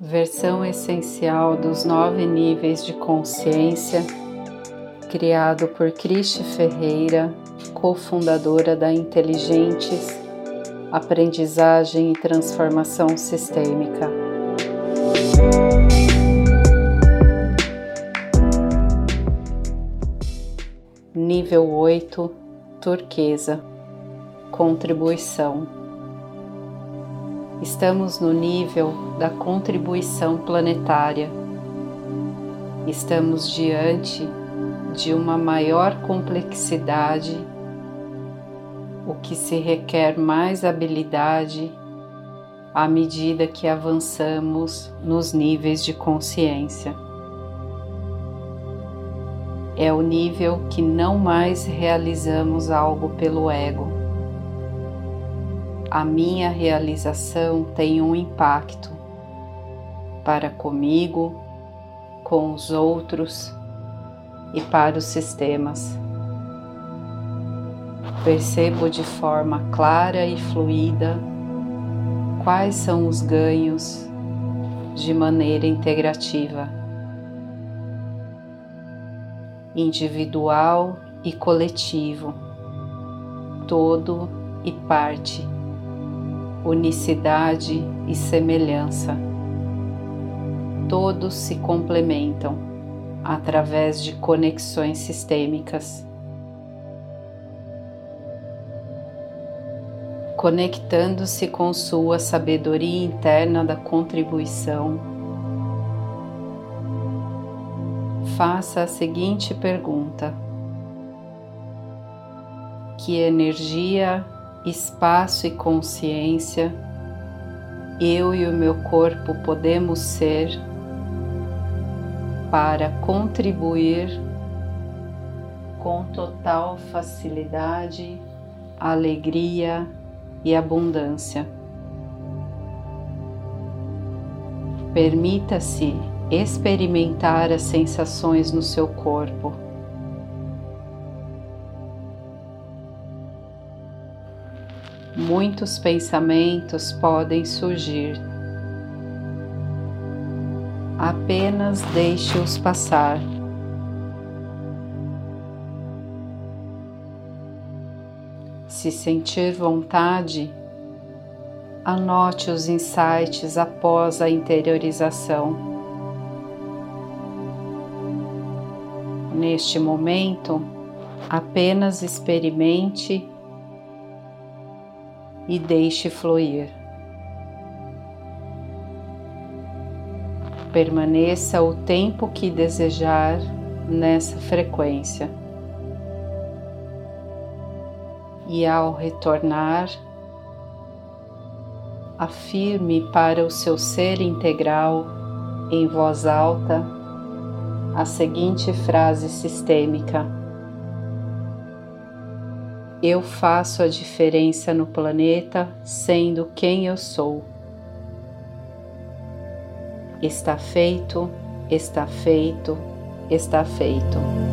versão essencial dos nove níveis de consciência, criado por Cristi Ferreira, cofundadora da Inteligentes, Aprendizagem e Transformação Sistêmica. Nível 8 Turquesa Contribuição Estamos no nível da contribuição planetária. Estamos diante de uma maior complexidade, o que se requer mais habilidade à medida que avançamos nos níveis de consciência. É o nível que não mais realizamos algo pelo ego a minha realização tem um impacto para comigo, com os outros e para os sistemas. Percebo de forma clara e fluida quais são os ganhos de maneira integrativa, individual e coletivo, todo e parte unicidade e semelhança. Todos se complementam através de conexões sistêmicas. Conectando-se com sua sabedoria interna da contribuição, faça a seguinte pergunta: Que energia espaço e consciência, eu e o meu corpo podemos ser para contribuir com total facilidade, alegria e abundância. Permita-se experimentar as sensações no seu corpo muitos pensamentos podem surgir. Apenas deixe-os passar. Se sentir vontade, anote os insights após a interiorização. Neste momento, apenas experimente e deixe fluir. Permaneça o tempo que desejar nessa frequência. E ao retornar, afirme para o seu ser integral, em voz alta, a seguinte frase sistêmica eu faço a diferença no planeta sendo quem eu sou. Está feito, está feito, está feito.